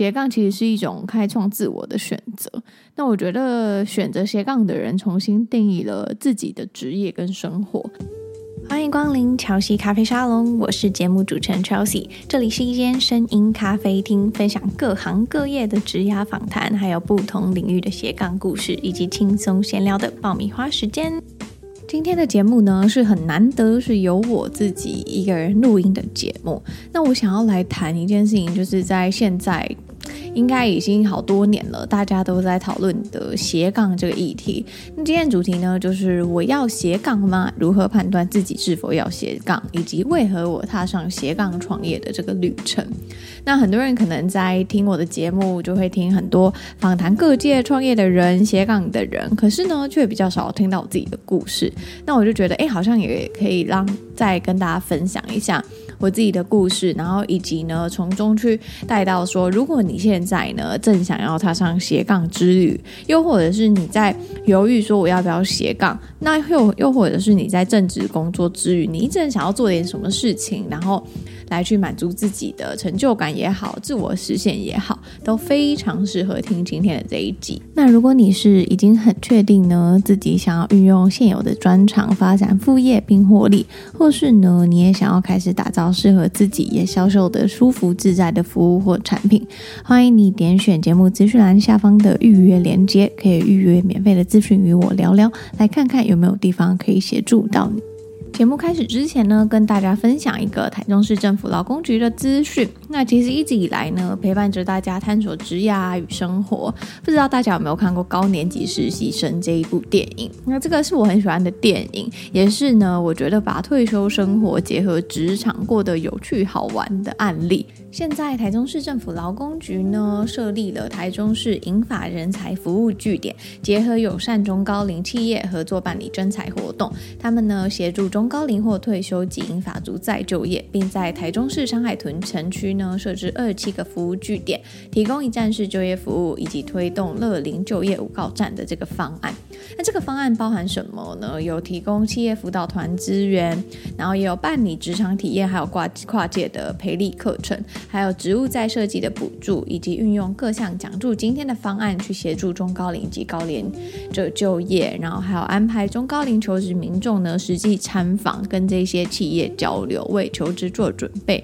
斜杠其实是一种开创自我的选择。那我觉得选择斜杠的人重新定义了自己的职业跟生活。欢迎光临乔西咖啡沙龙，我是节目主持人 Chelsea，这里是一间声音咖啡厅，分享各行各业的职涯访谈，还有不同领域的斜杠故事，以及轻松闲聊的爆米花时间。今天的节目呢，是很难得是由我自己一个人录音的节目。那我想要来谈一件事情，就是在现在。应该已经好多年了，大家都在讨论的斜杠这个议题。那今天主题呢，就是我要斜杠吗？如何判断自己是否要斜杠，以及为何我踏上斜杠创业的这个旅程。那很多人可能在听我的节目，就会听很多访谈各界创业的人、斜杠的人，可是呢，却比较少听到我自己的故事。那我就觉得，哎，好像也可以让再跟大家分享一下。我自己的故事，然后以及呢，从中去带到说，如果你现在呢正想要踏上斜杠之旅，又或者是你在犹豫说我要不要斜杠，那又又或者是你在正职工作之余，你一直想要做点什么事情，然后。来去满足自己的成就感也好，自我实现也好，都非常适合听今天的这一集。那如果你是已经很确定呢，自己想要运用现有的专长发展副业并获利，或是呢，你也想要开始打造适合自己也销售的舒服自在的服务或产品，欢迎你点选节目资讯栏下方的预约链接，可以预约免费的咨询与我聊聊，来看看有没有地方可以协助到你。节目开始之前呢，跟大家分享一个台中市政府劳工局的资讯。那其实一直以来呢，陪伴着大家探索职涯与生活。不知道大家有没有看过《高年级实习生》这一部电影？那这个是我很喜欢的电影，也是呢，我觉得把退休生活结合职场，过得有趣好玩的案例。现在台中市政府劳工局呢，设立了台中市银发人才服务据点，结合友善中高龄企业合作办理征才活动。他们呢，协助中中高龄或退休及银发族再就业，并在台中市山海屯城区呢，设置二十七个服务据点，提供一站式就业服务，以及推动乐龄就业五告站的这个方案。那这个方案包含什么呢？有提供企业辅导团资源，然后也有办理职场体验，还有跨跨界的培力课程。还有职务再设计的补助，以及运用各项奖助今天的方案去协助中高龄及高龄者就业，然后还有安排中高龄求职民众呢实际参访，跟这些企业交流，为求职做准备。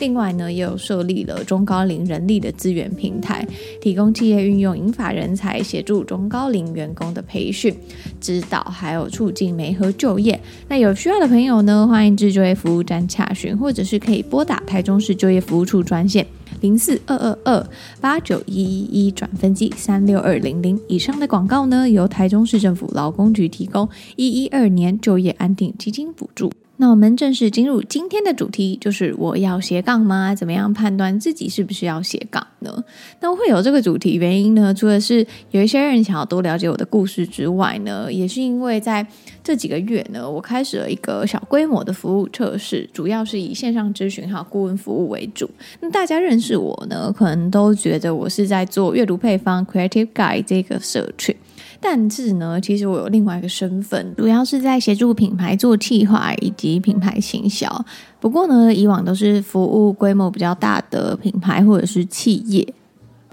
另外呢，也有设立了中高龄人力的资源平台，提供企业运用银发人才协助中高龄员工的培训、指导，还有促进媒合就业。那有需要的朋友呢，欢迎至就业服务站洽询，或者是可以拨打台中市就业服务处专线零四二二二八九一一一转分机三六二零零。以上的广告呢，由台中市政府劳工局提供一一二年就业安定基金补助。那我们正式进入今天的主题，就是我要斜杠吗？怎么样判断自己是不是要斜杠呢？那会有这个主题原因呢，除了是有一些人想要多了解我的故事之外呢，也是因为在这几个月呢，我开始了一个小规模的服务测试，主要是以线上咨询还有顾问服务为主。那大家认识我呢，可能都觉得我是在做阅读配方 Creative Guide 这个社群。但是呢，其实我有另外一个身份，主要是在协助品牌做企划以及品牌行销。不过呢，以往都是服务规模比较大的品牌或者是企业。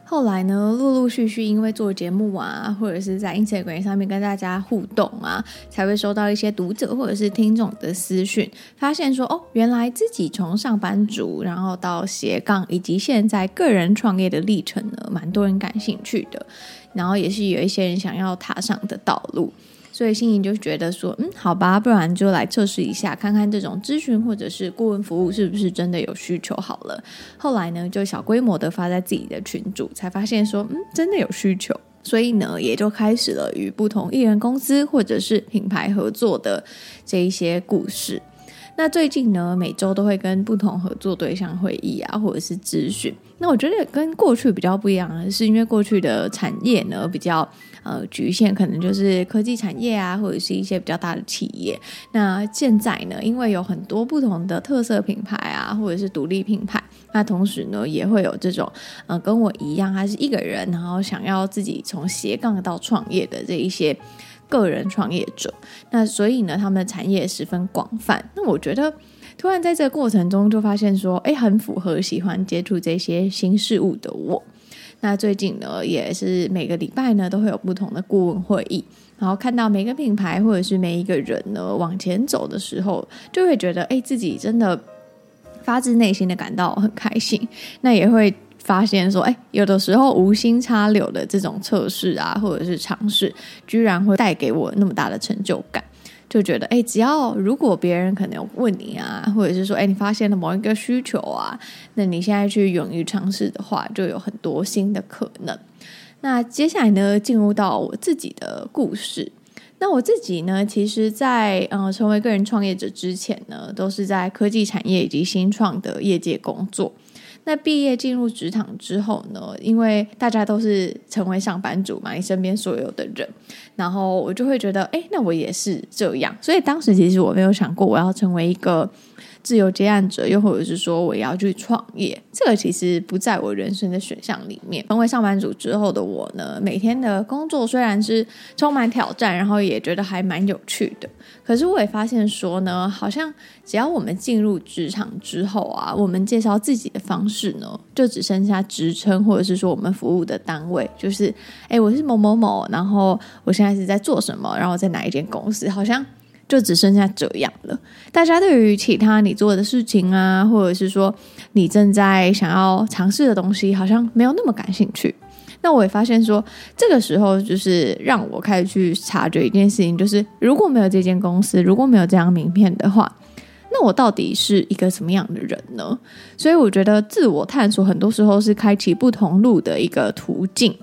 后来呢，陆陆续续因为做节目啊，或者是在 Instagram 上面跟大家互动啊，才会收到一些读者或者是听众的私讯，发现说哦，原来自己从上班族，然后到斜杠，以及现在个人创业的历程呢，蛮多人感兴趣的。然后也是有一些人想要踏上的道路，所以心怡就觉得说，嗯，好吧，不然就来测试一下，看看这种咨询或者是顾问服务是不是真的有需求好了。后来呢，就小规模的发在自己的群组，才发现说，嗯，真的有需求，所以呢，也就开始了与不同艺人公司或者是品牌合作的这一些故事。那最近呢，每周都会跟不同合作对象会议啊，或者是咨询。那我觉得跟过去比较不一样的是，因为过去的产业呢比较呃局限，可能就是科技产业啊，或者是一些比较大的企业。那现在呢，因为有很多不同的特色品牌啊，或者是独立品牌，那同时呢，也会有这种呃跟我一样，还是一个人，然后想要自己从斜杠到创业的这一些。个人创业者，那所以呢，他们的产业十分广泛。那我觉得突然在这个过程中就发现说，哎，很符合喜欢接触这些新事物的我。那最近呢，也是每个礼拜呢都会有不同的顾问会议，然后看到每个品牌或者是每一个人呢往前走的时候，就会觉得哎，自己真的发自内心的感到很开心。那也会发现说，哎，有的时候无心插柳的这种测试啊，或者是尝试，居然会带给我那么大的成就感。就觉得，哎，只要如果别人可能问你啊，或者是说，哎，你发现了某一个需求啊，那你现在去勇于尝试的话，就有很多新的可能。那接下来呢，进入到我自己的故事。那我自己呢，其实在，在呃成为个人创业者之前呢，都是在科技产业以及新创的业界工作。那毕业进入职场之后呢，因为大家都是成为上班族嘛，你身边所有的人，然后我就会觉得，哎，那我也是这样。所以当时其实我没有想过我要成为一个自由接案者，又或者是说我要去创业，这个其实不在我人生的选项里面。成为上班族之后的我呢，每天的工作虽然是充满挑战，然后也觉得还蛮有趣的，可是我也发现说呢，好像只要我们进入职场之后啊，我们介绍自己的方式呢，就只剩下职称，或者是说我们服务的单位，就是哎，我是某某某，然后我现在是在做什么，然后在哪一间公司，好像。就只剩下这样了。大家对于其他你做的事情啊，或者是说你正在想要尝试的东西，好像没有那么感兴趣。那我也发现说，这个时候就是让我开始去察觉一件事情，就是如果没有这间公司，如果没有这张名片的话，那我到底是一个什么样的人呢？所以我觉得自我探索很多时候是开启不同路的一个途径。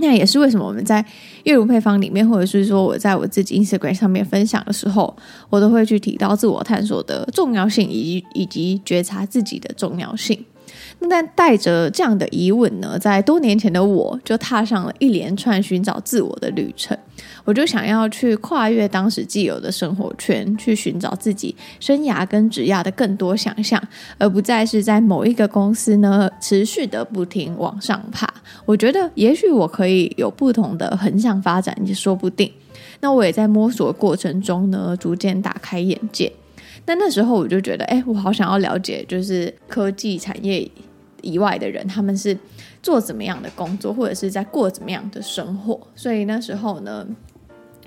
那也是为什么我们在月如配方里面，或者是说我在我自己 Instagram 上面分享的时候，我都会去提到自我探索的重要性，以及以及觉察自己的重要性。那但带着这样的疑问呢，在多年前的我就踏上了一连串寻找自我的旅程。我就想要去跨越当时既有的生活圈，去寻找自己生涯跟职业的更多想象，而不再是在某一个公司呢持续的不停往上爬。我觉得也许我可以有不同的横向发展，也说不定。那我也在摸索过程中呢，逐渐打开眼界。那那时候我就觉得，哎，我好想要了解，就是科技产业以外的人，他们是做怎么样的工作，或者是在过怎么样的生活。所以那时候呢，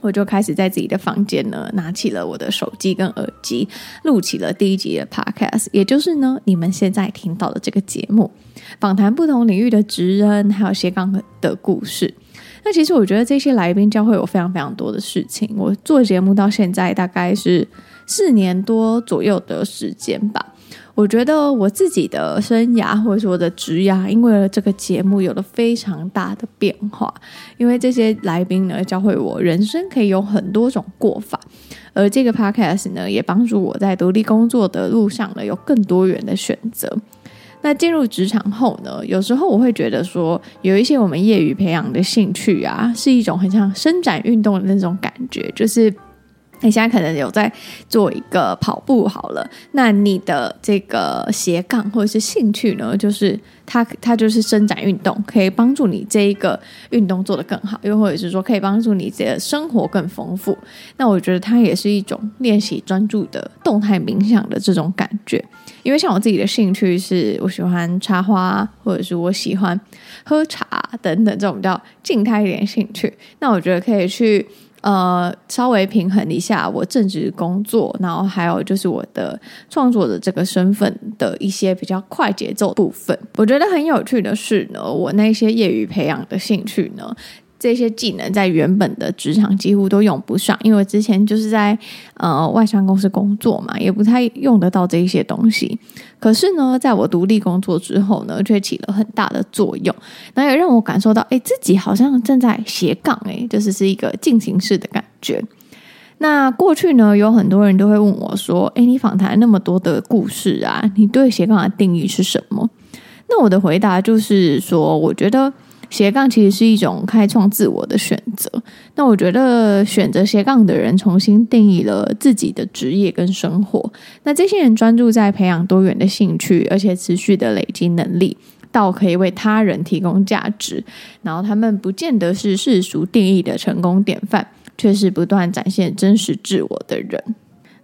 我就开始在自己的房间呢，拿起了我的手机跟耳机，录起了第一集的 Podcast，也就是呢，你们现在听到的这个节目，访谈不同领域的职人，还有斜杠的故事。那其实我觉得这些来宾教会我非常非常多的事情。我做节目到现在大概是四年多左右的时间吧。我觉得我自己的生涯或者说我的职涯，因为这个节目有了非常大的变化。因为这些来宾呢，教会我人生可以有很多种过法，而这个 podcast 呢，也帮助我在独立工作的路上呢，有更多元的选择。那进入职场后呢，有时候我会觉得说，有一些我们业余培养的兴趣啊，是一种很像伸展运动的那种感觉，就是。你现在可能有在做一个跑步好了，那你的这个斜杠或者是兴趣呢，就是它它就是伸展运动，可以帮助你这一个运动做得更好，又或者是说可以帮助你的生活更丰富。那我觉得它也是一种练习专注的动态冥想的这种感觉。因为像我自己的兴趣是我喜欢插花，或者是我喜欢喝茶等等这种比较静态一点兴趣，那我觉得可以去。呃，稍微平衡一下我正职工作，然后还有就是我的创作的这个身份的一些比较快节奏部分。我觉得很有趣的是呢，我那些业余培养的兴趣呢。这些技能在原本的职场几乎都用不上，因为之前就是在呃外商公司工作嘛，也不太用得到这一些东西。可是呢，在我独立工作之后呢，却起了很大的作用，那也让我感受到，哎，自己好像正在斜杠，哎，就是是一个进行式的感觉。那过去呢，有很多人都会问我说，哎，你访谈那么多的故事啊，你对斜杠的定义是什么？那我的回答就是说，我觉得。斜杠其实是一种开创自我的选择。那我觉得选择斜杠的人重新定义了自己的职业跟生活。那这些人专注在培养多元的兴趣，而且持续的累积能力，到可以为他人提供价值。然后他们不见得是世俗定义的成功典范，却是不断展现真实自我的人。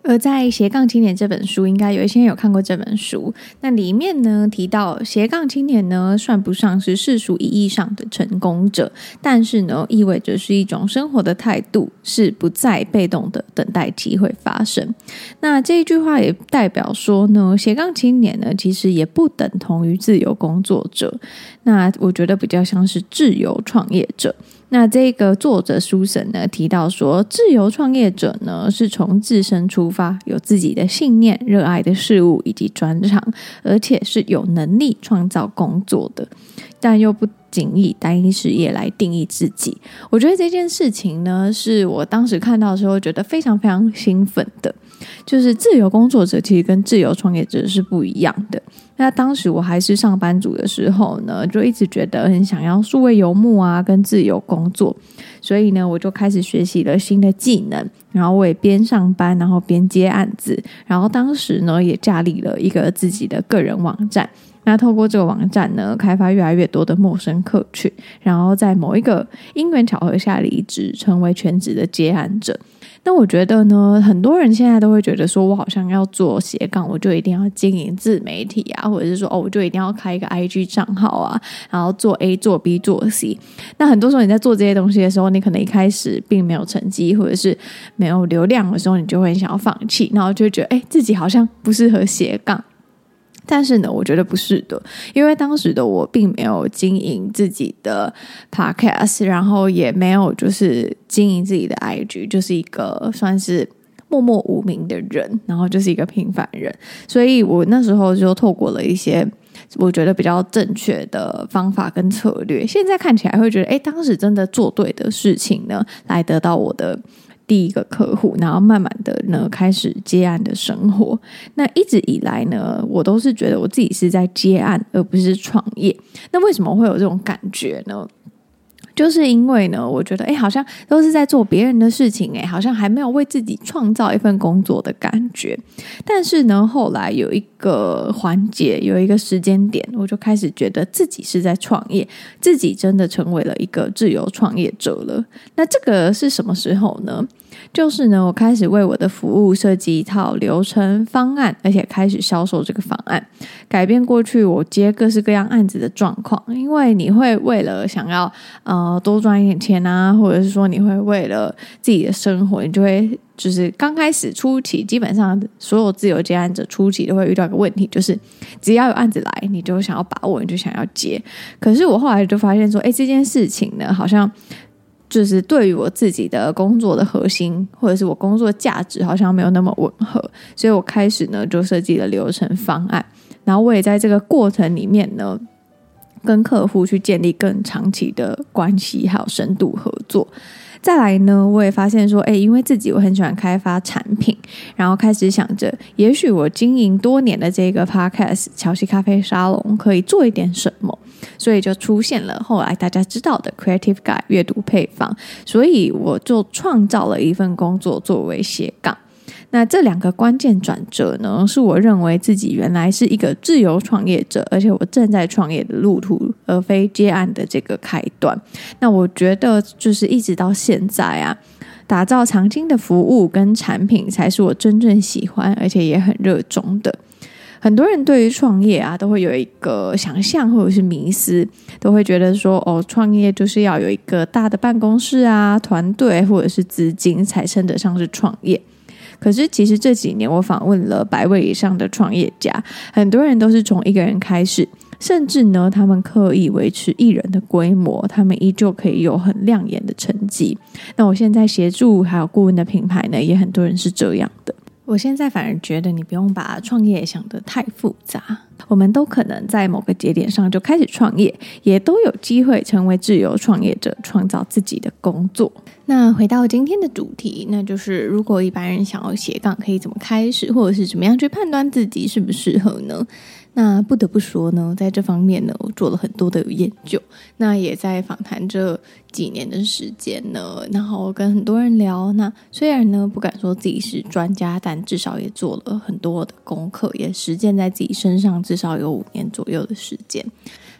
而在《斜杠青年》这本书，应该有一些人有看过这本书。那里面呢提到，斜杠青年呢算不上是世俗意义上的成功者，但是呢意味着是一种生活的态度，是不再被动的等待机会发生。那这一句话也代表说呢，斜杠青年呢其实也不等同于自由工作者。那我觉得比较像是自由创业者。那这个作者苏珊呢提到说，自由创业者呢是从自身出发，有自己的信念、热爱的事物以及专长，而且是有能力创造工作的，但又不仅以单一事业来定义自己。我觉得这件事情呢，是我当时看到的时候觉得非常非常兴奋的。就是自由工作者其实跟自由创业者是不一样的。那当时我还是上班族的时候呢，就一直觉得很想要数位游牧啊，跟自由工作，所以呢，我就开始学习了新的技能，然后我也边上班，然后边接案子，然后当时呢，也架立了一个自己的个人网站。那透过这个网站呢，开发越来越多的陌生客群，然后在某一个因缘巧合下离职，成为全职的接案者。那我觉得呢，很多人现在都会觉得说，我好像要做斜杠，我就一定要经营自媒体啊，或者是说，哦，我就一定要开一个 IG 账号啊，然后做 A 做 B 做 C。那很多时候你在做这些东西的时候，你可能一开始并没有成绩，或者是没有流量的时候，你就会想要放弃，然后就会觉得，哎，自己好像不适合斜杠。但是呢，我觉得不是的，因为当时的我并没有经营自己的 podcast，然后也没有就是经营自己的 IG，就是一个算是默默无名的人，然后就是一个平凡人。所以我那时候就透过了一些我觉得比较正确的方法跟策略，现在看起来会觉得，哎，当时真的做对的事情呢，来得到我的。第一个客户，然后慢慢的呢，开始接案的生活。那一直以来呢，我都是觉得我自己是在接案，而不是创业。那为什么会有这种感觉呢？就是因为呢，我觉得，哎，好像都是在做别人的事情，哎，好像还没有为自己创造一份工作的感觉。但是呢，后来有一个环节，有一个时间点，我就开始觉得自己是在创业，自己真的成为了一个自由创业者了。那这个是什么时候呢？就是呢，我开始为我的服务设计一套流程方案，而且开始销售这个方案，改变过去我接各式各样案子的状况。因为你会为了想要呃多赚一点钱啊，或者是说你会为了自己的生活，你就会就是刚开始初期，基本上所有自由接案者初期都会遇到一个问题，就是只要有案子来，你就想要把握，你就想要接。可是我后来就发现说，哎，这件事情呢，好像。就是对于我自己的工作的核心，或者是我工作价值，好像没有那么吻合，所以我开始呢就设计了流程方案，然后我也在这个过程里面呢，跟客户去建立更长期的关系，还有深度合作。再来呢，我也发现说，哎，因为自己我很喜欢开发产品，然后开始想着，也许我经营多年的这个 podcast 乔西咖啡沙龙可以做一点什么。所以就出现了后来大家知道的 Creative Guide 阅读配方，所以我就创造了一份工作作为斜杠。那这两个关键转折呢，是我认为自己原来是一个自由创业者，而且我正在创业的路途，而非接案的这个开端。那我觉得就是一直到现在啊，打造长青的服务跟产品，才是我真正喜欢而且也很热衷的。很多人对于创业啊，都会有一个想象或者是迷思，都会觉得说，哦，创业就是要有一个大的办公室啊、团队或者是资金才称得上是创业。可是其实这几年我访问了百位以上的创业家，很多人都是从一个人开始，甚至呢，他们刻意维持艺人的规模，他们依旧可以有很亮眼的成绩。那我现在协助还有顾问的品牌呢，也很多人是这样。我现在反而觉得，你不用把创业想得太复杂。我们都可能在某个节点上就开始创业，也都有机会成为自由创业者，创造自己的工作。那回到今天的主题，那就是如果一般人想要斜杠，可以怎么开始，或者是怎么样去判断自己适不适合呢？那不得不说呢，在这方面呢，我做了很多的研究。那也在访谈这几年的时间呢，然后跟很多人聊。那虽然呢，不敢说自己是专家，但至少也做了很多的功课，也实践在自己身上，至少有五年左右的时间。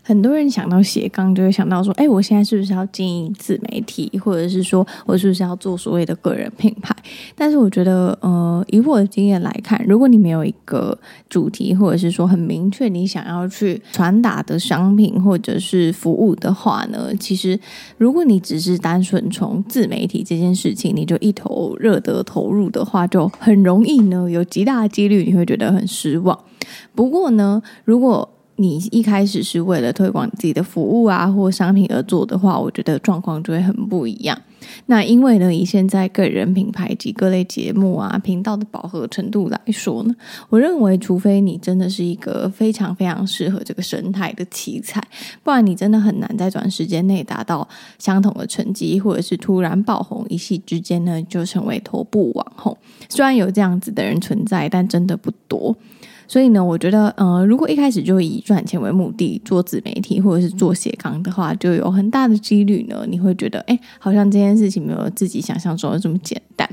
很多人想到斜杠，就会想到说，哎，我现在是不是要经营自媒体，或者是说我是不是要做所谓的个人品牌？但是我觉得，呃，以我的经验来看，如果你没有一个主题，或者是说很明确你想要去传达的商品或者是服务的话呢，其实如果你只是单纯从自媒体这件事情，你就一头热的投入的话，就很容易呢，有极大的几率你会觉得很失望。不过呢，如果你一开始是为了推广自己的服务啊或商品而做的话，我觉得状况就会很不一样。那因为呢，以现在个人品牌及各类节目啊频道的饱和程度来说呢，我认为除非你真的是一个非常非常适合这个生态的奇才，不然你真的很难在短时间内达到相同的成绩，或者是突然爆红，一夕之间呢就成为头部网红。虽然有这样子的人存在，但真的不多。所以呢，我觉得，呃，如果一开始就以赚钱为目的做自媒体或者是做斜杠的话，就有很大的几率呢，你会觉得，哎，好像这件事情没有自己想象中的这么简单。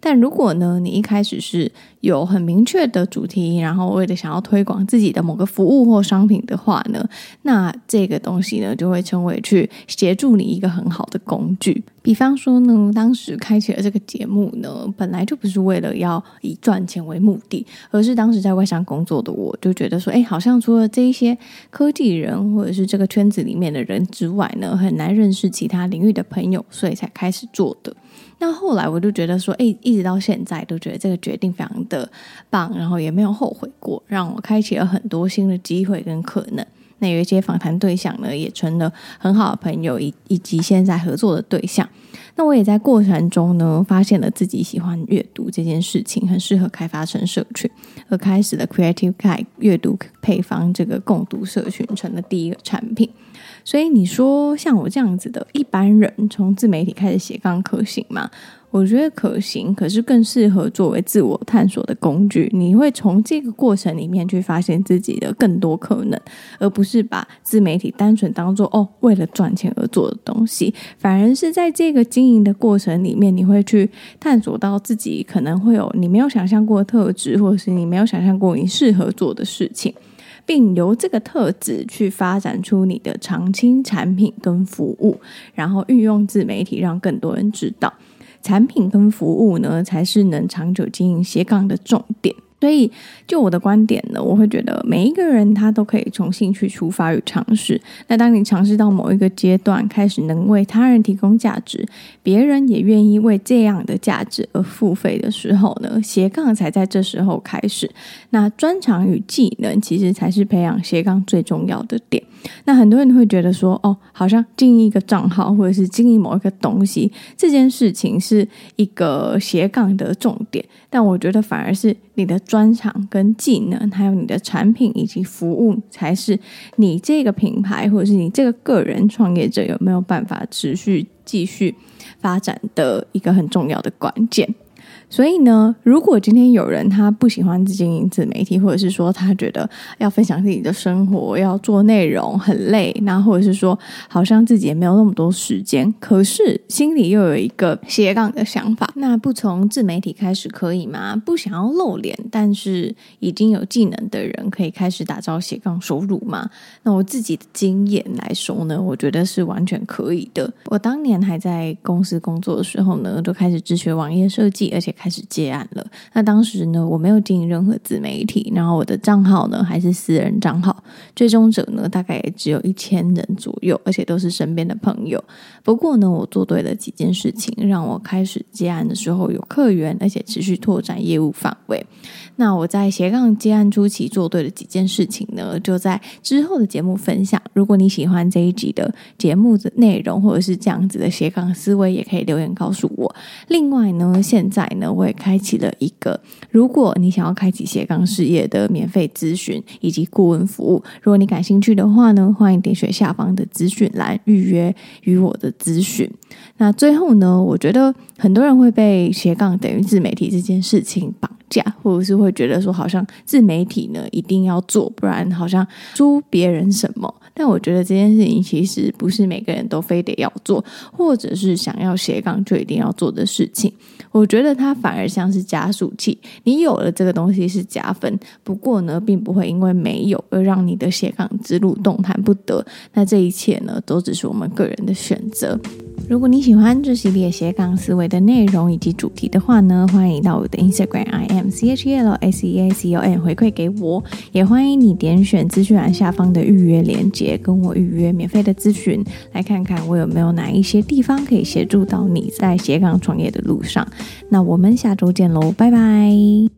但如果呢，你一开始是有很明确的主题，然后为了想要推广自己的某个服务或商品的话呢，那这个东西呢就会成为去协助你一个很好的工具。比方说呢，当时开启了这个节目呢，本来就不是为了要以赚钱为目的，而是当时在外商工作的我就觉得说，哎，好像除了这一些科技人或者是这个圈子里面的人之外呢，很难认识其他领域的朋友，所以才开始做的。那后来我就觉得说，哎，一直到现在都觉得这个决定非常的棒，然后也没有后悔过，让我开启了很多新的机会跟可能。那有一些访谈对象呢，也成了很好的朋友，以以及现在合作的对象。那我也在过程中呢，发现了自己喜欢阅读这件事情，很适合开发成社群，而开始了 Creative Guide 阅读配方这个共读社群，成了第一个产品。所以你说像我这样子的一般人，从自媒体开始斜杠可行吗？我觉得可行，可是更适合作为自我探索的工具。你会从这个过程里面去发现自己的更多可能，而不是把自媒体单纯当做哦，为了赚钱而做的东西。反而是在这个经营的过程里面，你会去探索到自己可能会有你没有想象过的特质，或者是你没有想象过你适合做的事情。并由这个特质去发展出你的长青产品跟服务，然后运用自媒体让更多人知道，产品跟服务呢，才是能长久经营斜杠的重点。所以，就我的观点呢，我会觉得每一个人他都可以从兴趣出发与尝试。那当你尝试到某一个阶段，开始能为他人提供价值，别人也愿意为这样的价值而付费的时候呢，斜杠才在这时候开始。那专长与技能其实才是培养斜杠最重要的点。那很多人会觉得说，哦，好像经营一个账号或者是经营某一个东西这件事情是一个斜杠的重点，但我觉得反而是你的。专长跟技能，还有你的产品以及服务，才是你这个品牌或者是你这个个人创业者有没有办法持续继续发展的一个很重要的关键。所以呢，如果今天有人他不喜欢经营自媒体，或者是说他觉得要分享自己的生活，要做内容很累，那或者是说好像自己也没有那么多时间，可是心里又有一个斜杠的想法，那不从自媒体开始可以吗？不想要露脸，但是已经有技能的人可以开始打造斜杠收入吗？那我自己的经验来说呢，我觉得是完全可以的。我当年还在公司工作的时候呢，就开始自学网页设计，而且开始接案了。那当时呢，我没有经营任何自媒体，然后我的账号呢还是私人账号，追踪者呢大概也只有一千人左右，而且都是身边的朋友。不过呢，我做对了几件事情，让我开始接案的时候有客源，而且持续拓展业务范围。那我在斜杠接案初期做对了几件事情呢，就在之后的节目分享。如果你喜欢这一集的节目的内容，或者是这样子的斜杠思维，也可以留言告诉我。另外呢，现在呢。我也开启了一个，如果你想要开启斜杠事业的免费咨询以及顾问服务，如果你感兴趣的话呢，欢迎点选下方的资讯栏预约与我的咨询。那最后呢，我觉得很多人会被斜杠等于自媒体这件事情绑架，或者是会觉得说好像自媒体呢一定要做，不然好像输别人什么。但我觉得这件事情其实不是每个人都非得要做，或者是想要斜杠就一定要做的事情。我觉得它反而像是加速器，你有了这个东西是加分，不过呢，并不会因为没有而让你的斜杠之路动弹不得。那这一切呢，都只是我们个人的选择。如果你喜欢这系列斜杠思维的内容以及主题的话呢，欢迎到我的 Instagram I M C H E L S E A C O N 回馈给我，也欢迎你点选资讯栏下方的预约链接，跟我预约免费的咨询，来看看我有没有哪一些地方可以协助到你在斜杠创业的路上。那我们下周见喽，拜拜。